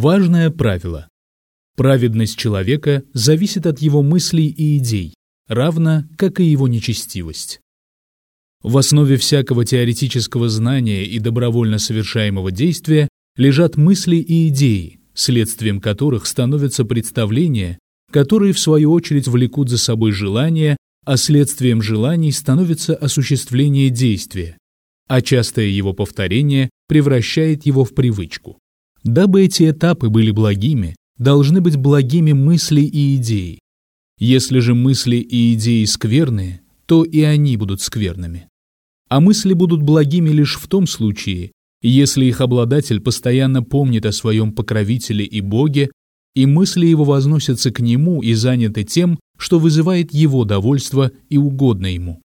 Важное правило. Праведность человека зависит от его мыслей и идей, равно как и его нечестивость. В основе всякого теоретического знания и добровольно совершаемого действия лежат мысли и идеи, следствием которых становятся представления, которые в свою очередь влекут за собой желания, а следствием желаний становится осуществление действия, а частое его повторение превращает его в привычку. Дабы эти этапы были благими, должны быть благими мысли и идеи. Если же мысли и идеи скверные, то и они будут скверными. А мысли будут благими лишь в том случае, если их обладатель постоянно помнит о своем покровителе и Боге, и мысли его возносятся к нему и заняты тем, что вызывает его довольство и угодно ему.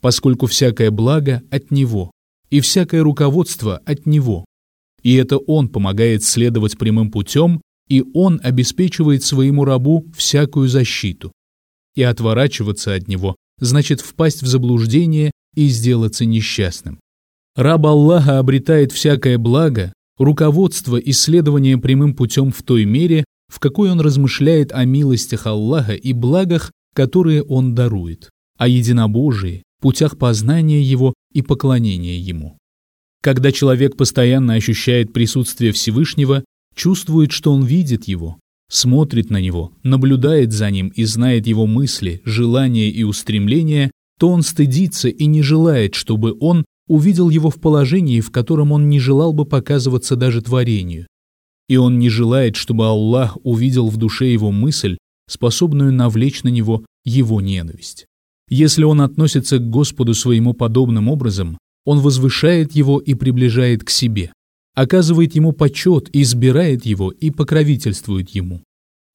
Поскольку всякое благо от него, и всякое руководство от него. И это он помогает следовать прямым путем, и он обеспечивает своему рабу всякую защиту. И отворачиваться от него значит впасть в заблуждение и сделаться несчастным. Раб Аллаха обретает всякое благо, руководство исследования прямым путем в той мере, в какой он размышляет о милостях Аллаха и благах, которые он дарует, о единобожии, путях познания его и поклонения ему. Когда человек постоянно ощущает присутствие Всевышнего, чувствует, что он видит его, смотрит на него, наблюдает за ним и знает его мысли, желания и устремления, то он стыдится и не желает, чтобы он увидел его в положении, в котором он не желал бы показываться даже творению. И он не желает, чтобы Аллах увидел в душе его мысль, способную навлечь на него его ненависть. Если он относится к Господу своему подобным образом, он возвышает его и приближает к себе, оказывает ему почет, избирает его и покровительствует ему.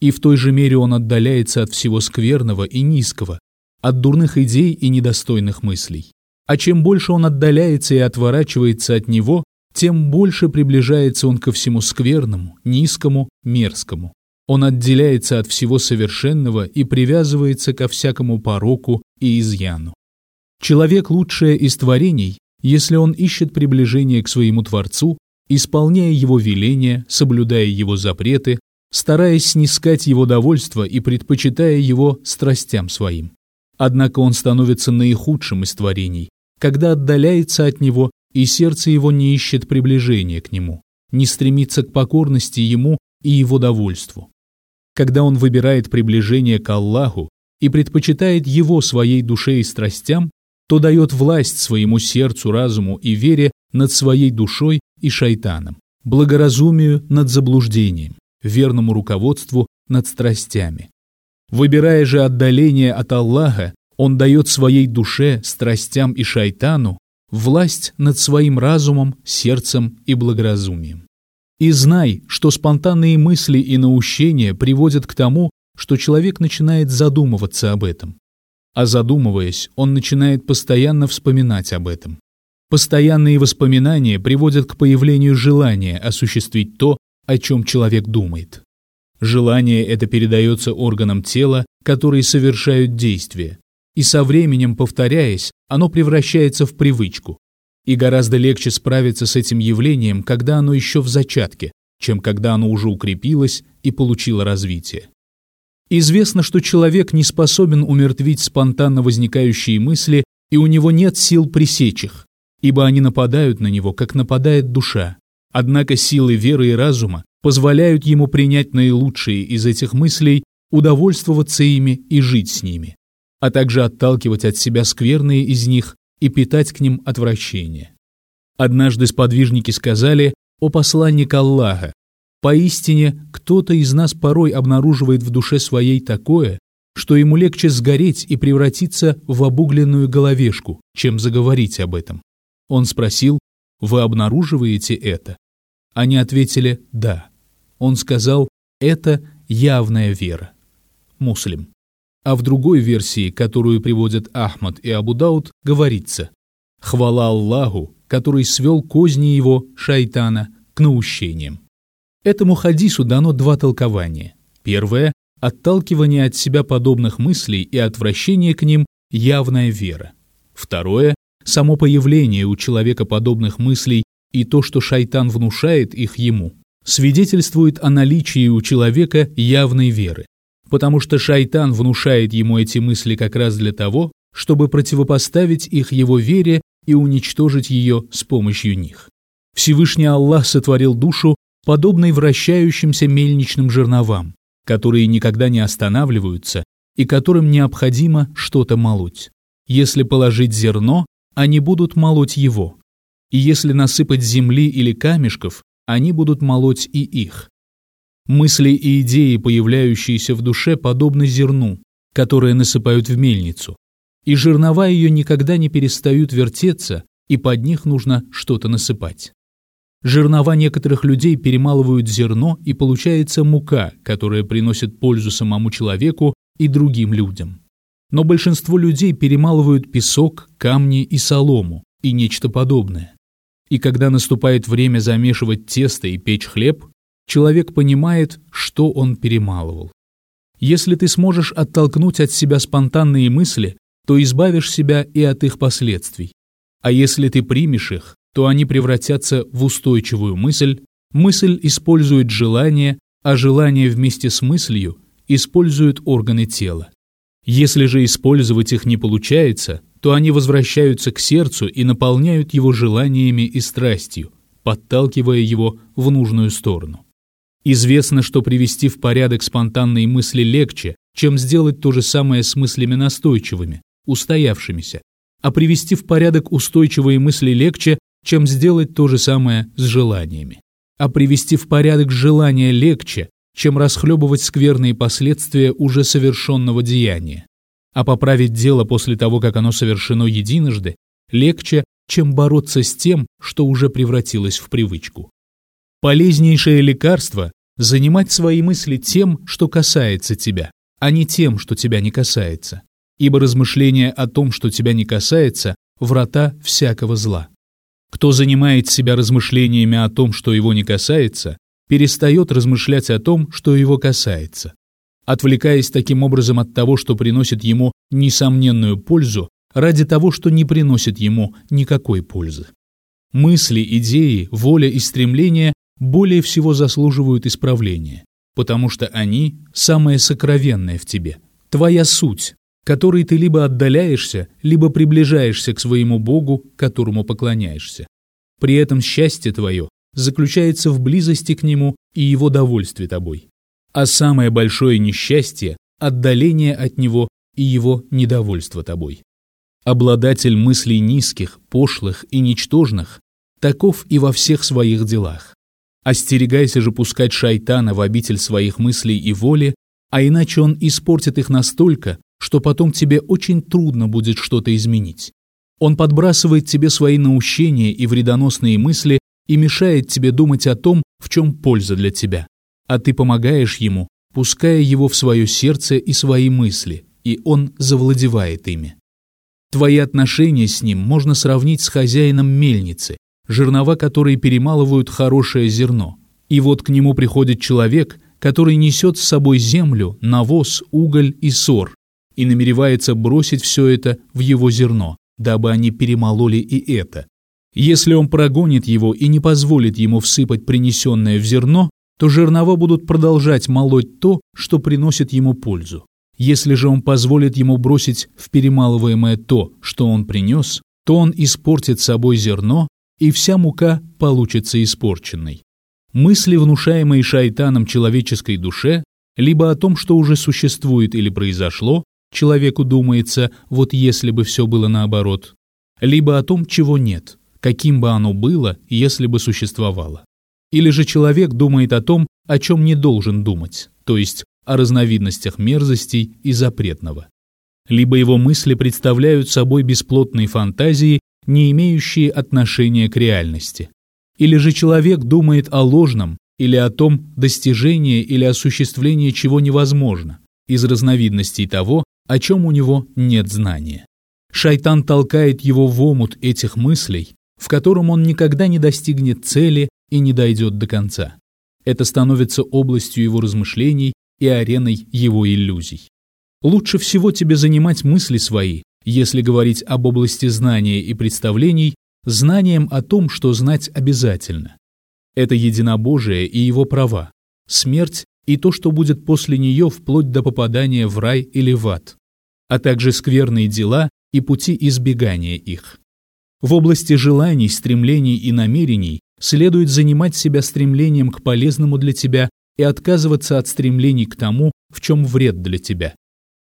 И в той же мере он отдаляется от всего скверного и низкого, от дурных идей и недостойных мыслей. А чем больше он отдаляется и отворачивается от него, тем больше приближается он ко всему скверному, низкому, мерзкому. Он отделяется от всего совершенного и привязывается ко всякому пороку и изъяну. Человек лучшее из творений, если он ищет приближение к своему Творцу, исполняя его веления, соблюдая его запреты, стараясь снискать его довольство и предпочитая его страстям своим. Однако он становится наихудшим из творений, когда отдаляется от него, и сердце его не ищет приближения к нему, не стремится к покорности ему и его довольству. Когда он выбирает приближение к Аллаху и предпочитает его своей душе и страстям, то дает власть своему сердцу, разуму и вере над своей душой и шайтаном, благоразумию над заблуждением, верному руководству над страстями, Выбирая же отдаление от Аллаха, он дает своей душе, страстям и шайтану власть над своим разумом, сердцем и благоразумием. И знай, что спонтанные мысли и наущения приводят к тому, что человек начинает задумываться об этом. А задумываясь, он начинает постоянно вспоминать об этом. Постоянные воспоминания приводят к появлению желания осуществить то, о чем человек думает. Желание это передается органам тела, которые совершают действие, и со временем, повторяясь, оно превращается в привычку. И гораздо легче справиться с этим явлением, когда оно еще в зачатке, чем когда оно уже укрепилось и получило развитие. Известно, что человек не способен умертвить спонтанно возникающие мысли, и у него нет сил пресечь их, ибо они нападают на него, как нападает душа. Однако силы веры и разума позволяют ему принять наилучшие из этих мыслей, удовольствоваться ими и жить с ними, а также отталкивать от себя скверные из них и питать к ним отвращение. Однажды сподвижники сказали «О посланник Аллаха, поистине кто-то из нас порой обнаруживает в душе своей такое, что ему легче сгореть и превратиться в обугленную головешку, чем заговорить об этом. Он спросил, вы обнаруживаете это? Они ответили «да». Он сказал «это явная вера». Муслим. А в другой версии, которую приводят Ахмад и Абу Дауд, говорится «Хвала Аллаху, который свел козни его, шайтана, к наущениям». Этому хадису дано два толкования. Первое – отталкивание от себя подобных мыслей и отвращение к ним – явная вера. Второе – само появление у человека подобных мыслей и то, что шайтан внушает их ему свидетельствует о наличии у человека явной веры, потому что шайтан внушает ему эти мысли как раз для того, чтобы противопоставить их его вере и уничтожить ее с помощью них. Всевышний Аллах сотворил душу, подобной вращающимся мельничным жерновам, которые никогда не останавливаются и которым необходимо что-то молоть. Если положить зерно, они будут молоть его. И если насыпать земли или камешков, они будут молоть и их. Мысли и идеи, появляющиеся в душе, подобны зерну, которое насыпают в мельницу. И жернова ее никогда не перестают вертеться, и под них нужно что-то насыпать. Жернова некоторых людей перемалывают зерно, и получается мука, которая приносит пользу самому человеку и другим людям. Но большинство людей перемалывают песок, камни и солому, и нечто подобное. И когда наступает время замешивать тесто и печь хлеб, человек понимает, что он перемалывал. Если ты сможешь оттолкнуть от себя спонтанные мысли, то избавишь себя и от их последствий. А если ты примешь их, то они превратятся в устойчивую мысль, мысль использует желание, а желание вместе с мыслью использует органы тела. Если же использовать их не получается, то они возвращаются к сердцу и наполняют его желаниями и страстью, подталкивая его в нужную сторону. Известно, что привести в порядок спонтанные мысли легче, чем сделать то же самое с мыслями настойчивыми, устоявшимися, а привести в порядок устойчивые мысли легче, чем сделать то же самое с желаниями. А привести в порядок желания легче, чем расхлебывать скверные последствия уже совершенного деяния. А поправить дело после того, как оно совершено единожды, легче, чем бороться с тем, что уже превратилось в привычку. Полезнейшее лекарство – занимать свои мысли тем, что касается тебя, а не тем, что тебя не касается. Ибо размышление о том, что тебя не касается, врата всякого зла. Кто занимает себя размышлениями о том, что его не касается, перестает размышлять о том, что его касается. Отвлекаясь таким образом от того, что приносит ему несомненную пользу, ради того, что не приносит ему никакой пользы. Мысли, идеи, воля и стремления более всего заслуживают исправления, потому что они – самое сокровенное в тебе, твоя суть, которой ты либо отдаляешься, либо приближаешься к своему Богу, которому поклоняешься. При этом счастье твое заключается в близости к Нему и Его довольстве тобой. А самое большое несчастье – отдаление от Него и Его недовольство тобой. Обладатель мыслей низких, пошлых и ничтожных таков и во всех своих делах. Остерегайся же пускать шайтана в обитель своих мыслей и воли, а иначе он испортит их настолько, что потом тебе очень трудно будет что-то изменить. Он подбрасывает тебе свои наущения и вредоносные мысли и мешает тебе думать о том, в чем польза для тебя. А ты помогаешь ему, пуская его в свое сердце и свои мысли, и он завладевает ими. Твои отношения с ним можно сравнить с хозяином мельницы, жернова которой перемалывают хорошее зерно. И вот к нему приходит человек, который несет с собой землю, навоз, уголь и сор, и намеревается бросить все это в его зерно, дабы они перемололи и это. Если он прогонит его и не позволит ему всыпать принесенное в зерно, то жернова будут продолжать молоть то, что приносит ему пользу. Если же он позволит ему бросить в перемалываемое то, что он принес, то он испортит собой зерно, и вся мука получится испорченной. Мысли, внушаемые шайтаном человеческой душе, либо о том, что уже существует или произошло, человеку думается, вот если бы все было наоборот, либо о том, чего нет, каким бы оно было, если бы существовало. Или же человек думает о том, о чем не должен думать, то есть о разновидностях мерзостей и запретного. Либо его мысли представляют собой бесплотные фантазии, не имеющие отношения к реальности. Или же человек думает о ложном или о том достижении или осуществлении чего невозможно, из разновидностей того, о чем у него нет знания. Шайтан толкает его в омут этих мыслей, в котором он никогда не достигнет цели и не дойдет до конца. Это становится областью его размышлений и ареной его иллюзий. Лучше всего тебе занимать мысли свои, если говорить об области знания и представлений, знанием о том, что знать обязательно. Это единобожие и его права, смерть и то, что будет после нее вплоть до попадания в рай или в ад, а также скверные дела и пути избегания их. В области желаний, стремлений и намерений следует занимать себя стремлением к полезному для тебя и отказываться от стремлений к тому, в чем вред для тебя.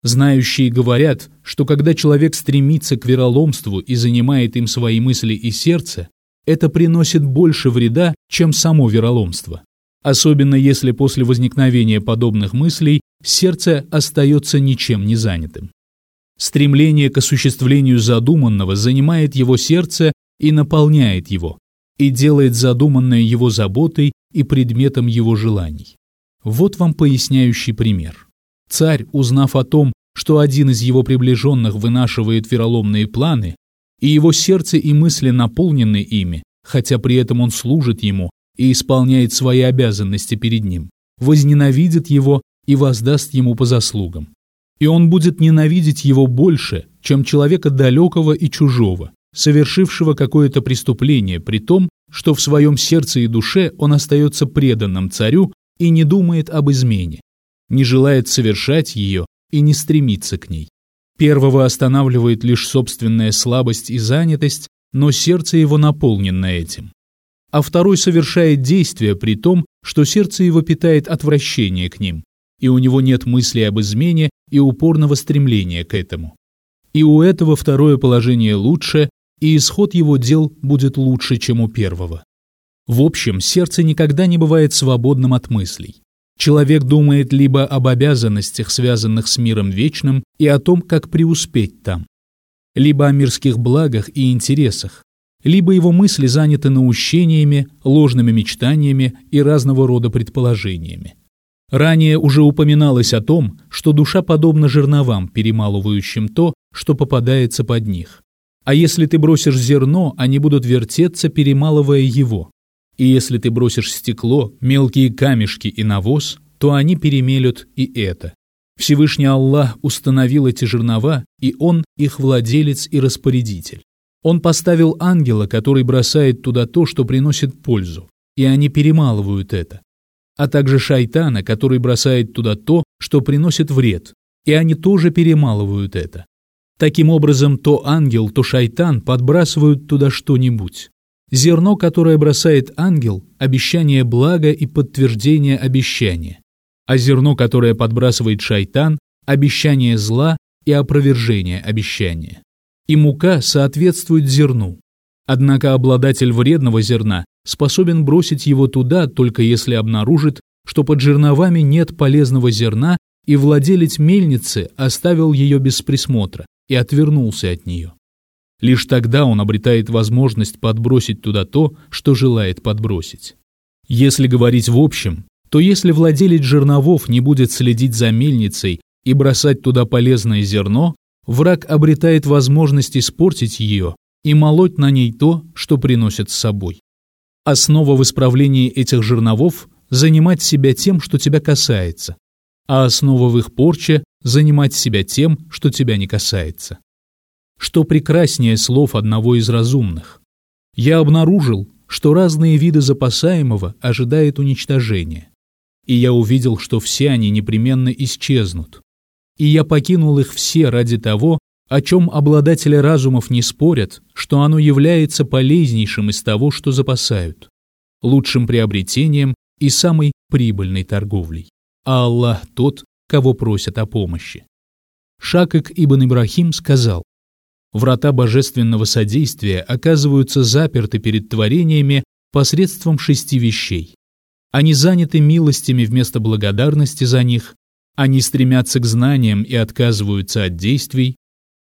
Знающие говорят, что когда человек стремится к вероломству и занимает им свои мысли и сердце, это приносит больше вреда, чем само вероломство. Особенно если после возникновения подобных мыслей сердце остается ничем не занятым. Стремление к осуществлению задуманного занимает его сердце и наполняет его, и делает задуманное его заботой и предметом его желаний. Вот вам поясняющий пример. Царь, узнав о том, что один из его приближенных вынашивает вероломные планы, и его сердце и мысли наполнены ими, хотя при этом он служит ему и исполняет свои обязанности перед ним, возненавидит его и воздаст ему по заслугам. И он будет ненавидеть его больше, чем человека далекого и чужого, совершившего какое-то преступление, при том, что в своем сердце и душе он остается преданным царю и не думает об измене, не желает совершать ее и не стремится к ней. Первого останавливает лишь собственная слабость и занятость, но сердце его наполнено этим. А второй совершает действия при том, что сердце его питает отвращение к ним, и у него нет мысли об измене и упорного стремления к этому. И у этого второе положение лучше, и исход его дел будет лучше, чем у первого. В общем, сердце никогда не бывает свободным от мыслей. Человек думает либо об обязанностях, связанных с миром вечным, и о том, как преуспеть там, либо о мирских благах и интересах, либо его мысли заняты наущениями, ложными мечтаниями и разного рода предположениями. Ранее уже упоминалось о том, что душа подобна жерновам, перемалывающим то, что попадается под них. А если ты бросишь зерно, они будут вертеться, перемалывая его. И если ты бросишь стекло, мелкие камешки и навоз, то они перемелют и это. Всевышний Аллах установил эти жернова, и Он их владелец и распорядитель. Он поставил ангела, который бросает туда то, что приносит пользу, и они перемалывают это. А также шайтана, который бросает туда то, что приносит вред, и они тоже перемалывают это. Таким образом, то ангел, то шайтан подбрасывают туда что-нибудь. Зерно, которое бросает ангел – обещание блага и подтверждение обещания, а зерно, которое подбрасывает шайтан – обещание зла и опровержение обещания. И мука соответствует зерну. Однако обладатель вредного зерна способен бросить его туда, только если обнаружит, что под жерновами нет полезного зерна, и владелец мельницы оставил ее без присмотра и отвернулся от нее. Лишь тогда он обретает возможность подбросить туда то, что желает подбросить. Если говорить в общем, то если владелец жерновов не будет следить за мельницей и бросать туда полезное зерно, враг обретает возможность испортить ее и молоть на ней то, что приносит с собой. Основа в исправлении этих жерновов – занимать себя тем, что тебя касается, а основа в их порче – занимать себя тем, что тебя не касается что прекраснее слов одного из разумных. Я обнаружил, что разные виды запасаемого ожидают уничтожения. И я увидел, что все они непременно исчезнут. И я покинул их все ради того, о чем обладатели разумов не спорят, что оно является полезнейшим из того, что запасают, лучшим приобретением и самой прибыльной торговлей. А Аллах тот, кого просят о помощи. Шакак ибн Ибрахим сказал, Врата божественного содействия оказываются заперты перед творениями посредством шести вещей. Они заняты милостями вместо благодарности за них, они стремятся к знаниям и отказываются от действий,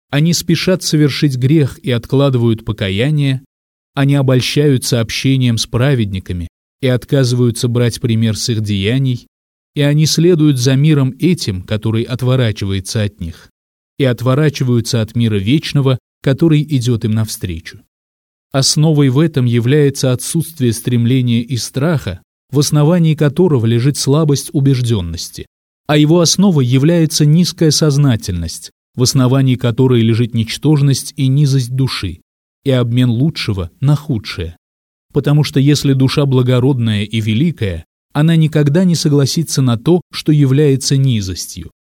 они спешат совершить грех и откладывают покаяние, они обольщаются общением с праведниками и отказываются брать пример с их деяний, и они следуют за миром этим, который отворачивается от них и отворачиваются от мира вечного, который идет им навстречу. Основой в этом является отсутствие стремления и страха, в основании которого лежит слабость убежденности, а его основой является низкая сознательность, в основании которой лежит ничтожность и низость души, и обмен лучшего на худшее. потому что если душа благородная и великая, она никогда не согласится на то, что является низостью.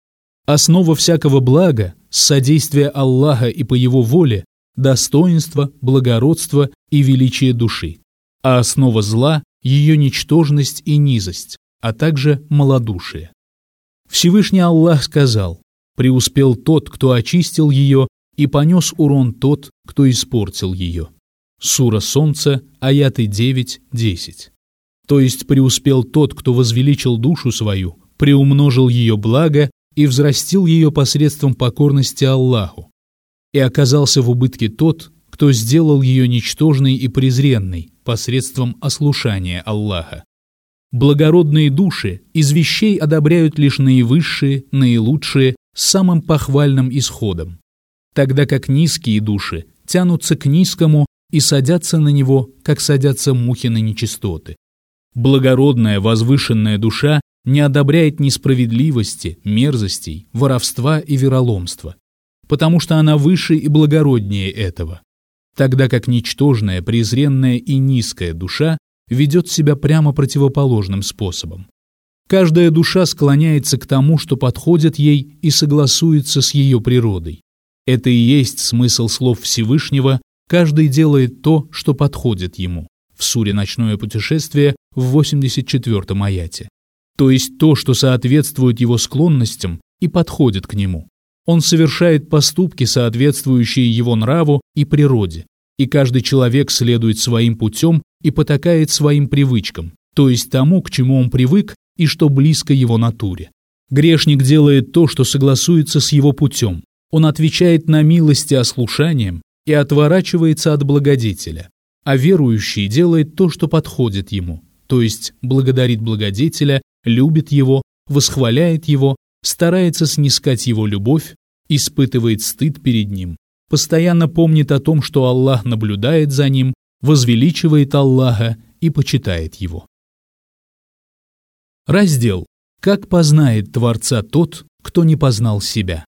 Основа всякого блага, содействия Аллаха и по его воле, достоинство, благородство и величие души, а основа зла – ее ничтожность и низость, а также малодушие. Всевышний Аллах сказал, «Преуспел тот, кто очистил ее, и понес урон тот, кто испортил ее». Сура Солнце, аяты 9-10. То есть преуспел тот, кто возвеличил душу свою, приумножил ее благо и взрастил ее посредством покорности Аллаху. И оказался в убытке тот, кто сделал ее ничтожной и презренной посредством ослушания Аллаха. Благородные души из вещей одобряют лишь наивысшие, наилучшие, с самым похвальным исходом, тогда как низкие души тянутся к низкому и садятся на него, как садятся мухи на нечистоты. Благородная, возвышенная душа не одобряет несправедливости, мерзостей, воровства и вероломства, потому что она выше и благороднее этого, тогда как ничтожная, презренная и низкая душа ведет себя прямо противоположным способом. Каждая душа склоняется к тому, что подходит ей и согласуется с ее природой. Это и есть смысл слов Всевышнего «каждый делает то, что подходит ему» в суре «Ночное путешествие» в 84-м аяте. То есть то, что соответствует его склонностям и подходит к нему. Он совершает поступки, соответствующие его нраву и природе, и каждый человек следует своим путем и потакает своим привычкам, то есть тому, к чему он привык и что близко его натуре. Грешник делает то, что согласуется с его путем. Он отвечает на милости ослушанием и отворачивается от благодетеля. А верующий делает то, что подходит ему, то есть благодарит благодетеля, любит его, восхваляет его, старается снискать его любовь, испытывает стыд перед ним, постоянно помнит о том, что Аллах наблюдает за ним, возвеличивает Аллаха и почитает его. Раздел «Как познает Творца тот, кто не познал себя».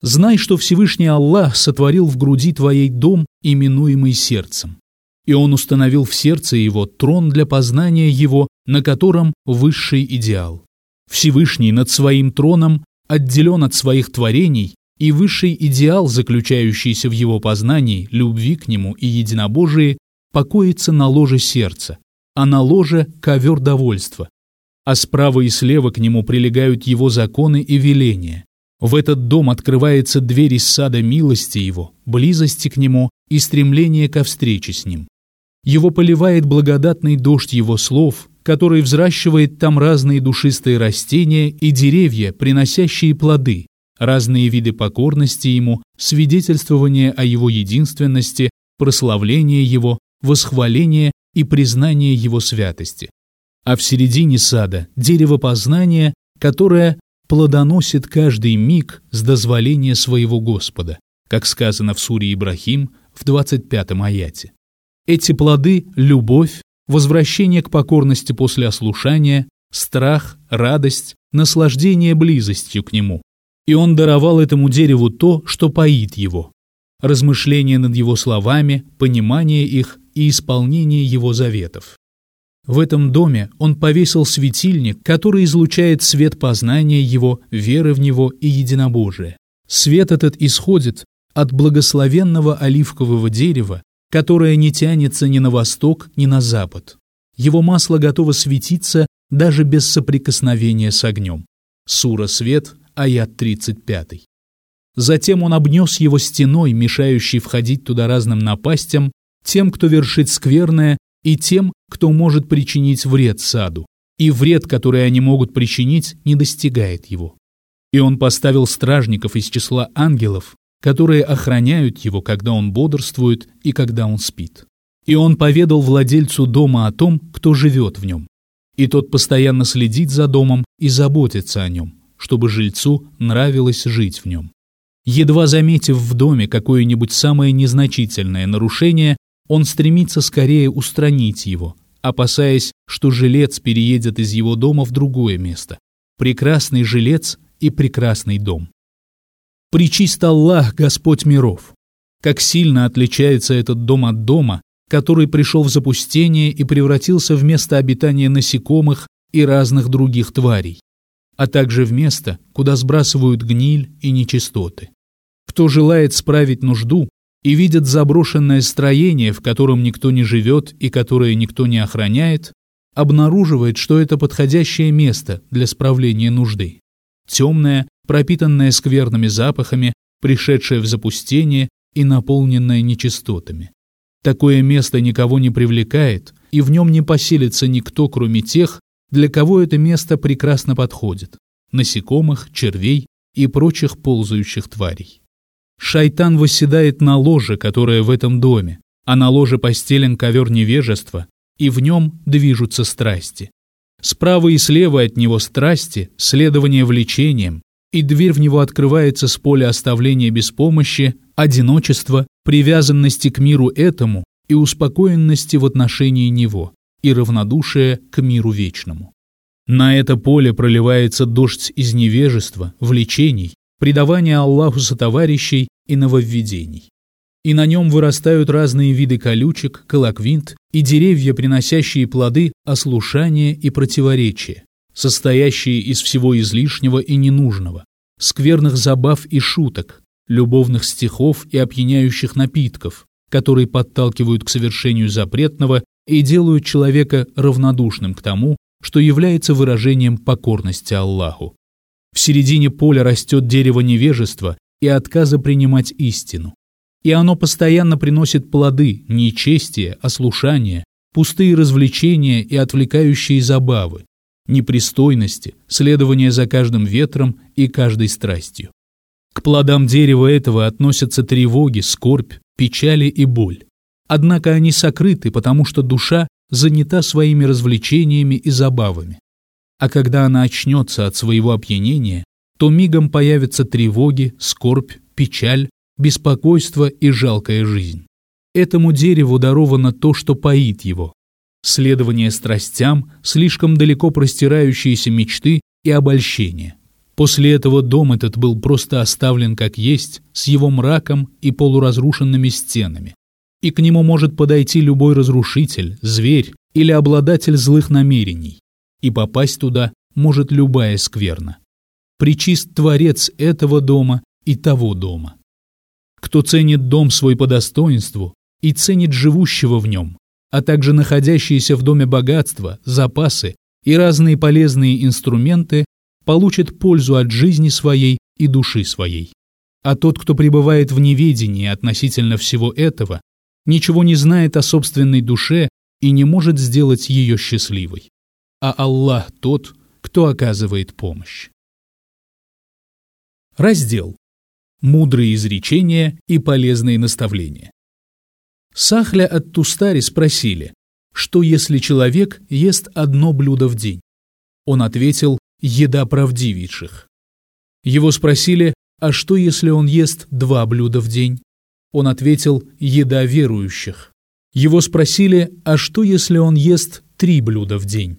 Знай, что Всевышний Аллах сотворил в груди твоей дом, именуемый сердцем. И Он установил в сердце его трон для познания его, на котором высший идеал. Всевышний над своим троном отделен от своих творений, и высший идеал, заключающийся в его познании, любви к нему и единобожии, покоится на ложе сердца, а на ложе – ковер довольства, а справа и слева к нему прилегают его законы и веления. В этот дом открывается дверь из сада милости его, близости к нему и стремления ко встрече с ним. Его поливает благодатный дождь его слов, который взращивает там разные душистые растения и деревья, приносящие плоды, разные виды покорности ему, свидетельствование о его единственности, прославление его, восхваление и признание его святости а в середине сада дерево познания, которое плодоносит каждый миг с дозволения своего Господа, как сказано в суре Ибрахим в 25-м аяте. Эти плоды – любовь, возвращение к покорности после ослушания, страх, радость, наслаждение близостью к нему. И он даровал этому дереву то, что поит его. Размышление над его словами, понимание их и исполнение его заветов. В этом доме он повесил светильник, который излучает свет познания его, веры в него и единобожия. Свет этот исходит от благословенного оливкового дерева, которое не тянется ни на восток, ни на запад. Его масло готово светиться даже без соприкосновения с огнем. Сура Свет, аят 35. Затем он обнес его стеной, мешающей входить туда разным напастям, тем, кто вершит скверное и тем, кто может причинить вред саду, и вред, который они могут причинить, не достигает его. И он поставил стражников из числа ангелов, которые охраняют его, когда он бодрствует и когда он спит. И он поведал владельцу дома о том, кто живет в нем. И тот постоянно следит за домом и заботится о нем, чтобы жильцу нравилось жить в нем. Едва заметив в доме какое-нибудь самое незначительное нарушение, он стремится скорее устранить его, опасаясь, что жилец переедет из его дома в другое место. Прекрасный жилец и прекрасный дом. Причист Аллах, Господь миров! Как сильно отличается этот дом от дома, который пришел в запустение и превратился в место обитания насекомых и разных других тварей, а также в место, куда сбрасывают гниль и нечистоты. Кто желает справить нужду и видит заброшенное строение, в котором никто не живет и которое никто не охраняет, обнаруживает, что это подходящее место для справления нужды. Темное, пропитанное скверными запахами, пришедшее в запустение и наполненное нечистотами. Такое место никого не привлекает, и в нем не поселится никто, кроме тех, для кого это место прекрасно подходит – насекомых, червей и прочих ползающих тварей. Шайтан восседает на ложе, которое в этом доме, а на ложе постелен ковер невежества, и в нем движутся страсти. Справа и слева от него страсти, следование влечениям, и дверь в него открывается с поля оставления без помощи, одиночества, привязанности к миру этому и успокоенности в отношении него, и равнодушия к миру вечному. На это поле проливается дождь из невежества, влечений, предавания Аллаху сотоварищей и нововведений. И на нем вырастают разные виды колючек, колоквинт и деревья, приносящие плоды ослушания и противоречия, состоящие из всего излишнего и ненужного, скверных забав и шуток, любовных стихов и опьяняющих напитков, которые подталкивают к совершению запретного и делают человека равнодушным к тому, что является выражением покорности Аллаху. В середине поля растет дерево невежества и отказа принимать истину. И оно постоянно приносит плоды, нечестие, ослушание, пустые развлечения и отвлекающие забавы, непристойности, следование за каждым ветром и каждой страстью. К плодам дерева этого относятся тревоги, скорбь, печали и боль. Однако они сокрыты, потому что душа занята своими развлечениями и забавами. А когда она очнется от своего опьянения, то мигом появятся тревоги, скорбь, печаль, беспокойство и жалкая жизнь. Этому дереву даровано то, что поит его. Следование страстям, слишком далеко простирающиеся мечты и обольщения. После этого дом этот был просто оставлен как есть, с его мраком и полуразрушенными стенами. И к нему может подойти любой разрушитель, зверь или обладатель злых намерений. И попасть туда может любая скверна. Причист Творец этого дома и того дома. Кто ценит дом свой по достоинству и ценит живущего в нем, а также находящиеся в доме богатства, запасы и разные полезные инструменты, получит пользу от жизни своей и души своей. А тот, кто пребывает в неведении относительно всего этого, ничего не знает о собственной душе и не может сделать ее счастливой. А Аллах тот, кто оказывает помощь. Раздел. Мудрые изречения и полезные наставления. Сахля от Тустари спросили, что если человек ест одно блюдо в день? Он ответил, еда правдивейших. Его спросили, а что если он ест два блюда в день? Он ответил, еда верующих. Его спросили, а что если он ест три блюда в день?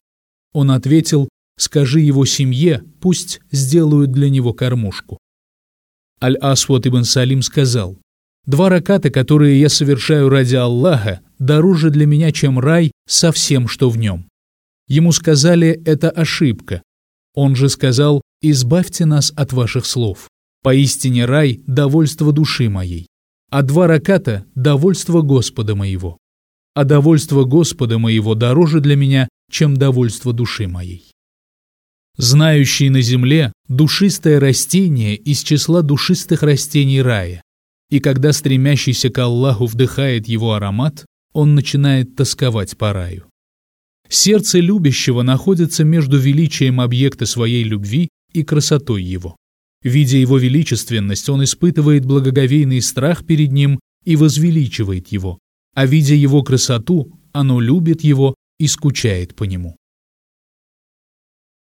Он ответил, скажи его семье, пусть сделают для него кормушку. Аль-Асват ибн Салим сказал, «Два раката, которые я совершаю ради Аллаха, дороже для меня, чем рай со всем, что в нем». Ему сказали, это ошибка, он же сказал, «Избавьте нас от ваших слов. Поистине рай – довольство души моей, а два раката – довольство Господа моего. А довольство Господа моего дороже для меня, чем довольство души моей». Знающий на земле – душистое растение из числа душистых растений рая. И когда стремящийся к Аллаху вдыхает его аромат, он начинает тосковать по раю. Сердце любящего находится между величием объекта своей любви и красотой его. Видя его величественность, он испытывает благоговейный страх перед ним и возвеличивает его, а видя его красоту, оно любит его и скучает по нему.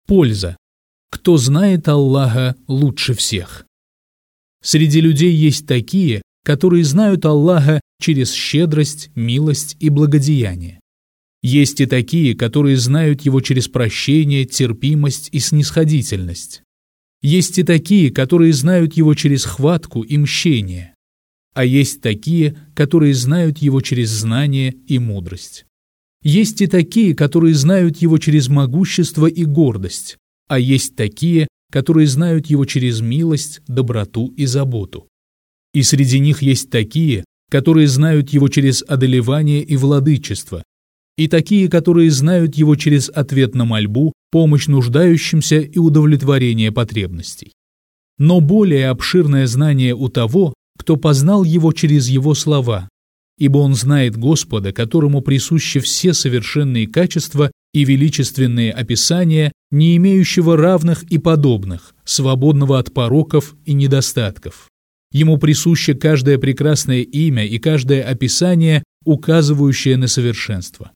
Польза. Кто знает Аллаха лучше всех? Среди людей есть такие, которые знают Аллаха через щедрость, милость и благодеяние. Есть и такие, которые знают его через прощение, терпимость и снисходительность. Есть и такие, которые знают его через хватку и мщение. а есть такие, которые знают его через знание и мудрость. Есть и такие, которые знают его через могущество и гордость, а есть такие, которые знают его через милость, доброту и заботу. И среди них есть такие, которые знают его через одолевание и владычество, и такие, которые знают его через ответ на мольбу, помощь нуждающимся и удовлетворение потребностей. Но более обширное знание у того, кто познал его через его слова, ибо он знает Господа, которому присущи все совершенные качества и величественные описания, не имеющего равных и подобных, свободного от пороков и недостатков. Ему присуще каждое прекрасное имя и каждое описание, указывающее на совершенство.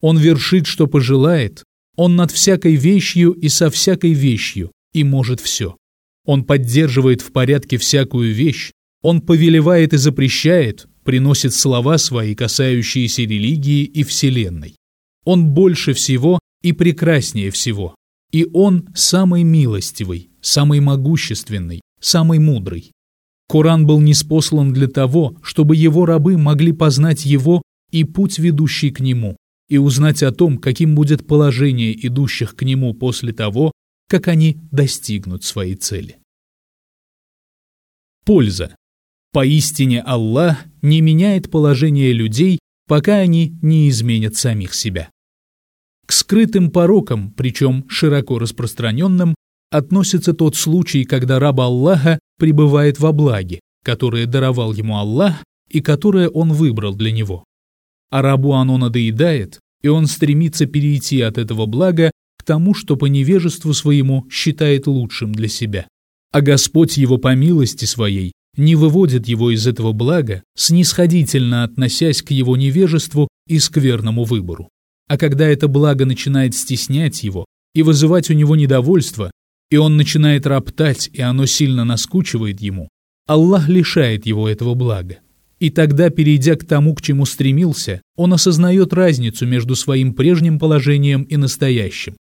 Он вершит, что пожелает, он над всякой вещью и со всякой вещью, и может все. Он поддерживает в порядке всякую вещь, он повелевает и запрещает, приносит слова свои, касающиеся религии и Вселенной. Он больше всего и прекраснее всего. И он самый милостивый, самый могущественный, самый мудрый. Коран был неспослан для того, чтобы его рабы могли познать его и путь, ведущий к нему, и узнать о том, каким будет положение идущих к нему после того, как они достигнут своей цели. Польза. Поистине Аллах не меняет положение людей, пока они не изменят самих себя. К скрытым порокам, причем широко распространенным, относится тот случай, когда раб Аллаха пребывает во благе, которое даровал ему Аллах и которое он выбрал для него. А рабу оно надоедает, и он стремится перейти от этого блага к тому, что по невежеству своему считает лучшим для себя. А Господь его по милости своей не выводит его из этого блага, снисходительно относясь к его невежеству и скверному выбору. А когда это благо начинает стеснять его и вызывать у него недовольство, и он начинает роптать, и оно сильно наскучивает ему, Аллах лишает его этого блага. И тогда, перейдя к тому, к чему стремился, он осознает разницу между своим прежним положением и настоящим,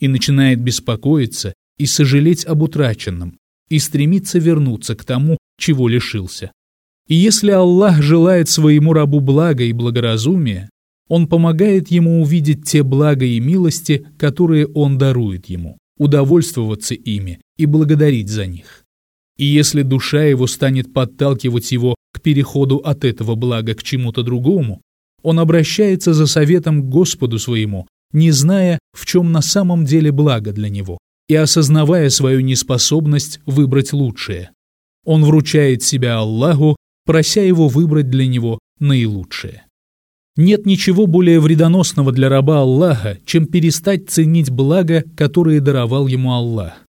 и начинает беспокоиться и сожалеть об утраченном, и стремится вернуться к тому, чего лишился. И если Аллах желает своему рабу блага и благоразумия, он помогает ему увидеть те блага и милости, которые он дарует ему, удовольствоваться ими и благодарить за них. И если душа его станет подталкивать его к переходу от этого блага к чему-то другому, он обращается за советом к Господу своему, не зная, в чем на самом деле благо для него, и осознавая свою неспособность выбрать лучшее. Он вручает себя Аллаху, прося его выбрать для него наилучшее. Нет ничего более вредоносного для раба Аллаха, чем перестать ценить блага, которые даровал ему Аллах,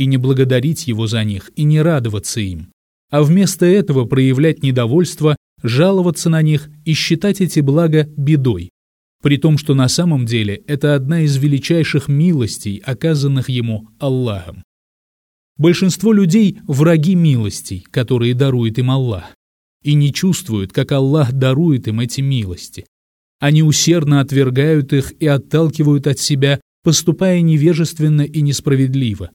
и не благодарить его за них, и не радоваться им, а вместо этого проявлять недовольство, жаловаться на них и считать эти блага бедой, при том, что на самом деле это одна из величайших милостей, оказанных ему Аллахом. Большинство людей – враги милостей, которые дарует им Аллах, и не чувствуют, как Аллах дарует им эти милости. Они усердно отвергают их и отталкивают от себя, поступая невежественно и несправедливо.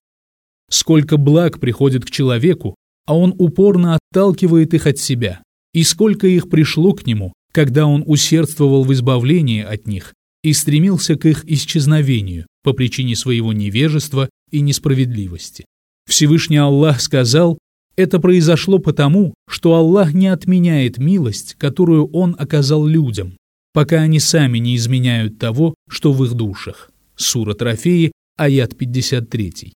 Сколько благ приходит к человеку, а он упорно отталкивает их от себя, и сколько их пришло к нему, когда он усердствовал в избавлении от них и стремился к их исчезновению по причине своего невежества и несправедливости. Всевышний Аллах сказал, это произошло потому, что Аллах не отменяет милость, которую Он оказал людям, пока они сами не изменяют того, что в их душах. Сура Трофеи, аят 53.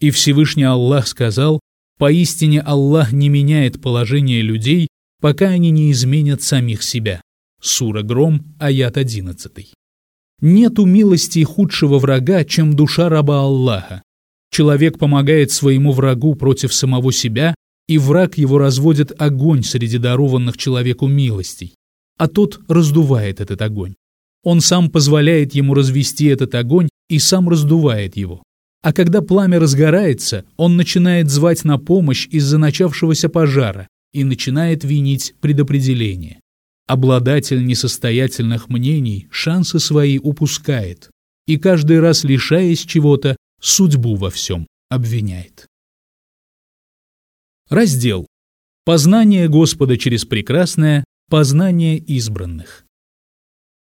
И Всевышний Аллах сказал, «Поистине Аллах не меняет положение людей, пока они не изменят самих себя». Сура Гром, аят 11. Нету милости худшего врага, чем душа раба Аллаха, Человек помогает своему врагу против самого себя, и враг его разводит огонь среди дарованных человеку милостей, а тот раздувает этот огонь. Он сам позволяет ему развести этот огонь и сам раздувает его. А когда пламя разгорается, он начинает звать на помощь из-за начавшегося пожара и начинает винить предопределение. Обладатель несостоятельных мнений шансы свои упускает, и каждый раз лишаясь чего-то, судьбу во всем обвиняет. Раздел. Познание Господа через прекрасное – познание избранных.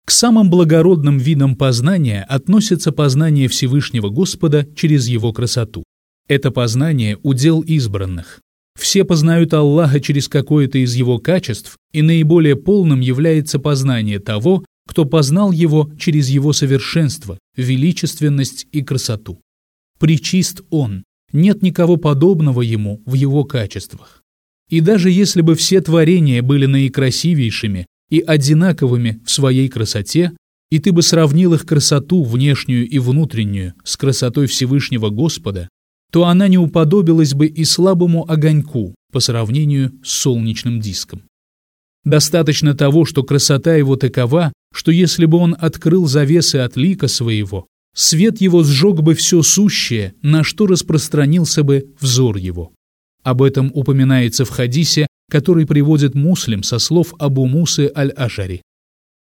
К самым благородным видам познания относится познание Всевышнего Господа через Его красоту. Это познание – удел избранных. Все познают Аллаха через какое-то из Его качеств, и наиболее полным является познание того, кто познал Его через Его совершенство, величественность и красоту. Причист Он, нет никого подобного Ему в Его качествах. И даже если бы все творения были наикрасивейшими, и одинаковыми в своей красоте, и ты бы сравнил их красоту внешнюю и внутреннюю с красотой Всевышнего Господа, то она не уподобилась бы и слабому огоньку по сравнению с солнечным диском. Достаточно того, что красота его такова, что если бы он открыл завесы от лика своего, свет его сжег бы все сущее, на что распространился бы взор его. Об этом упоминается в хадисе который приводит муслим со слов Абу Мусы аль-Ашари.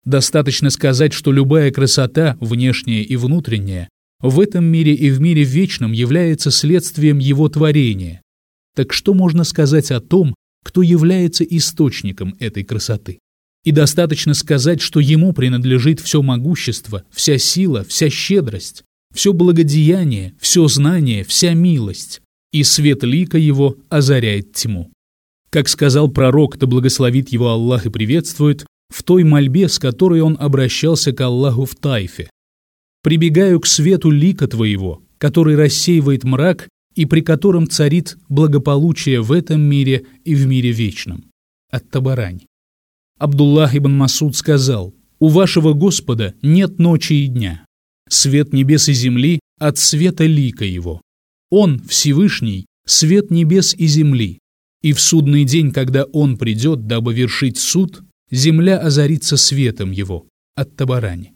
Достаточно сказать, что любая красота, внешняя и внутренняя, в этом мире и в мире вечном является следствием его творения. Так что можно сказать о том, кто является источником этой красоты? И достаточно сказать, что ему принадлежит все могущество, вся сила, вся щедрость, все благодеяние, все знание, вся милость, и свет лика его озаряет тьму. Как сказал пророк, да благословит его Аллах и приветствует, в той мольбе, с которой он обращался к Аллаху в Тайфе. «Прибегаю к свету лика твоего, который рассеивает мрак и при котором царит благополучие в этом мире и в мире вечном». Ат-Табарань. Абдуллах ибн Масуд сказал, «У вашего Господа нет ночи и дня. Свет небес и земли от света лика его. Он, Всевышний, свет небес и земли, и в судный день, когда он придет, дабы вершить суд, земля озарится светом его. От Табарани.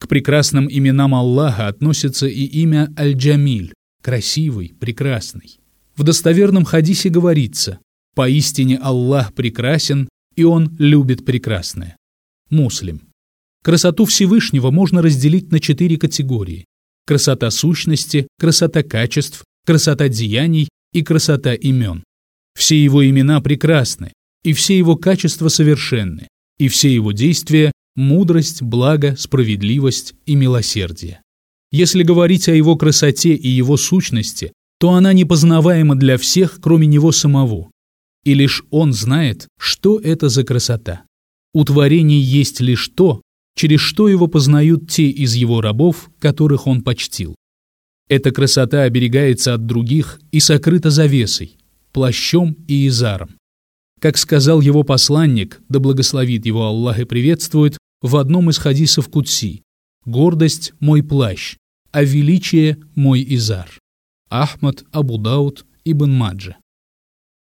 К прекрасным именам Аллаха относится и имя Аль-Джамиль, красивый, прекрасный. В достоверном хадисе говорится, «Поистине Аллах прекрасен, и Он любит прекрасное». Муслим. Красоту Всевышнего можно разделить на четыре категории. Красота сущности, красота качеств, красота деяний и красота имен. Все его имена прекрасны, и все его качества совершенны, и все его действия – мудрость, благо, справедливость и милосердие. Если говорить о его красоте и его сущности, то она непознаваема для всех, кроме него самого. И лишь он знает, что это за красота. У творений есть лишь то, через что его познают те из его рабов, которых он почтил. Эта красота оберегается от других и сокрыта завесой, плащом и изаром. Как сказал его посланник, да благословит его Аллах и приветствует, в одном из хадисов Кутси «Гордость – мой плащ, а величие – мой изар». Ахмад Абу Дауд Ибн Маджа.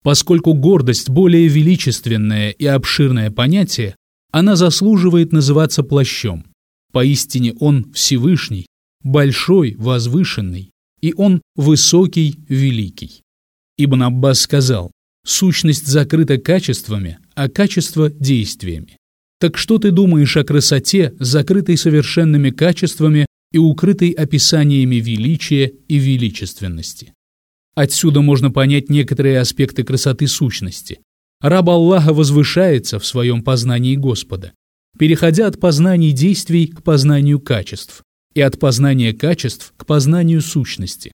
Поскольку гордость – более величественное и обширное понятие, она заслуживает называться плащом. Поистине он Всевышний, большой, возвышенный, и он высокий, великий. Ибн Аббас сказал, «Сущность закрыта качествами, а качество – действиями». Так что ты думаешь о красоте, закрытой совершенными качествами и укрытой описаниями величия и величественности? Отсюда можно понять некоторые аспекты красоты сущности. Раб Аллаха возвышается в своем познании Господа, переходя от познаний действий к познанию качеств и от познания качеств к познанию сущности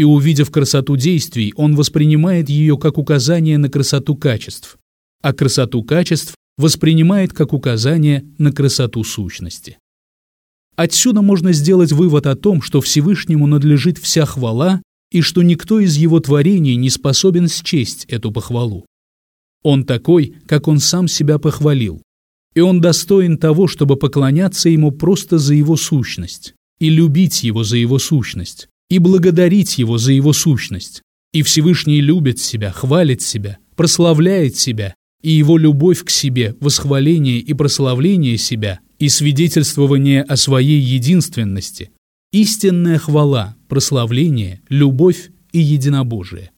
и, увидев красоту действий, он воспринимает ее как указание на красоту качеств, а красоту качеств воспринимает как указание на красоту сущности. Отсюда можно сделать вывод о том, что Всевышнему надлежит вся хвала и что никто из его творений не способен счесть эту похвалу. Он такой, как он сам себя похвалил, и он достоин того, чтобы поклоняться ему просто за его сущность и любить его за его сущность, и благодарить Его за Его сущность. И Всевышний любит себя, хвалит себя, прославляет себя, и Его любовь к себе, восхваление и прославление себя, и свидетельствование о своей единственности, истинная хвала, прославление, любовь и единобожие.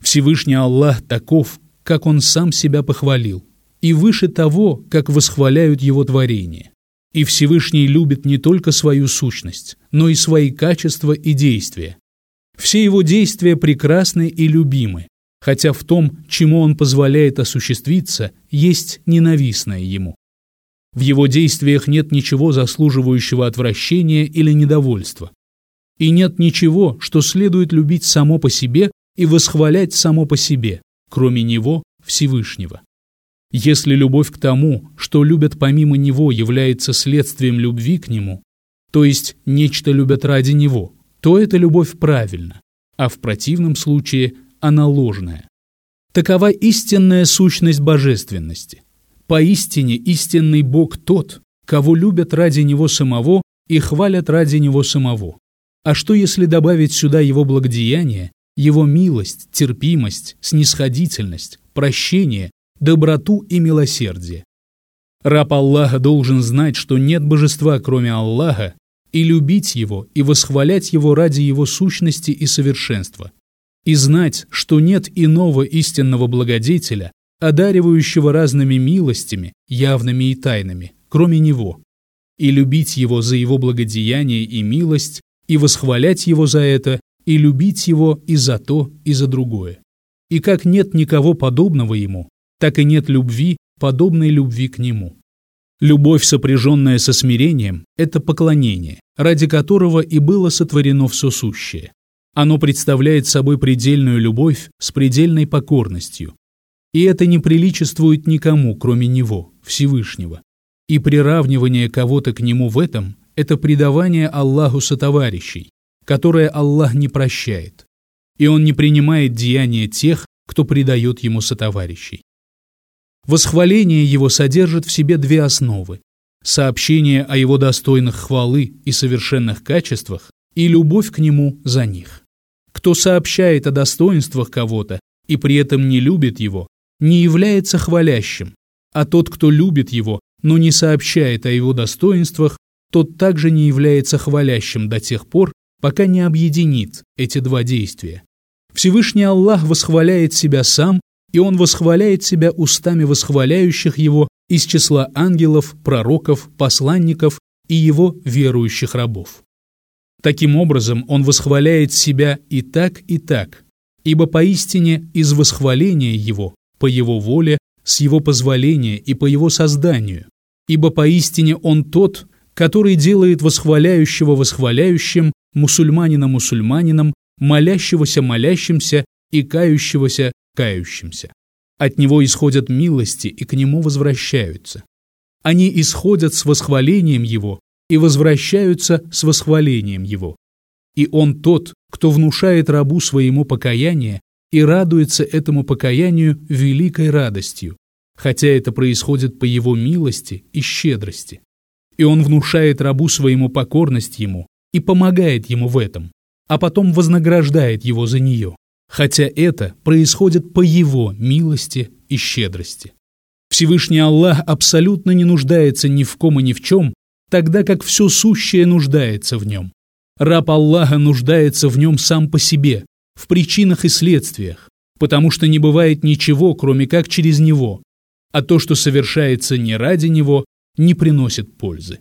Всевышний Аллах таков, как Он сам себя похвалил, и выше того, как восхваляют Его творения. И Всевышний любит не только свою сущность, но и свои качества и действия. Все его действия прекрасны и любимы, хотя в том, чему он позволяет осуществиться, есть ненавистное ему. В его действиях нет ничего заслуживающего отвращения или недовольства. И нет ничего, что следует любить само по себе и восхвалять само по себе, кроме него, Всевышнего. Если любовь к тому, что любят помимо него, является следствием любви к нему, то есть нечто любят ради него, то эта любовь правильна, а в противном случае она ложная. Такова истинная сущность божественности. Поистине истинный Бог тот, кого любят ради Него самого и хвалят ради Него самого. А что если добавить сюда Его благодеяние, Его милость, терпимость, снисходительность, прощение, доброту и милосердие? Раб Аллаха должен знать, что нет божества, кроме Аллаха, и любить Его, и восхвалять Его ради Его сущности и совершенства, и знать, что нет иного истинного благодетеля, одаривающего разными милостями, явными и тайными, кроме Него, и любить Его за Его благодеяние и милость, и восхвалять Его за это, и любить Его и за то, и за другое. И как нет никого подобного Ему, так и нет любви, подобной любви к Нему. Любовь, сопряженная со смирением, это поклонение, ради которого и было сотворено все сущее. Оно представляет собой предельную любовь с предельной покорностью, и это не приличествует никому, кроме Него, Всевышнего. И приравнивание кого-то к Нему в этом – это предавание Аллаху сотоварищей, которое Аллах не прощает. И Он не принимает деяния тех, кто предает Ему сотоварищей. Восхваление Его содержит в себе две основы – сообщение о Его достойных хвалы и совершенных качествах и любовь к Нему за них. Кто сообщает о достоинствах кого-то и при этом не любит его, не является хвалящим, а тот, кто любит его, но не сообщает о его достоинствах, тот также не является хвалящим до тех пор, пока не объединит эти два действия. Всевышний Аллах восхваляет себя сам, и Он восхваляет себя устами восхваляющих Его из числа ангелов, пророков, посланников и Его верующих рабов. Таким образом, Он восхваляет себя и так, и так, ибо поистине из восхваления Его по его воле, с его позволения и по его созданию, ибо поистине он тот, который делает восхваляющего восхваляющим, мусульманина мусульманином, молящегося молящимся и кающегося кающимся. От него исходят милости и к нему возвращаются. Они исходят с восхвалением его и возвращаются с восхвалением его. И он тот, кто внушает рабу своему покаяние и радуется этому покаянию великой радостью, хотя это происходит по его милости и щедрости. И он внушает рабу своему покорность ему и помогает ему в этом, а потом вознаграждает его за нее, хотя это происходит по его милости и щедрости. Всевышний Аллах абсолютно не нуждается ни в ком и ни в чем, тогда как все сущее нуждается в нем. Раб Аллаха нуждается в нем сам по себе, в причинах и следствиях, потому что не бывает ничего, кроме как через него, а то, что совершается не ради него, не приносит пользы.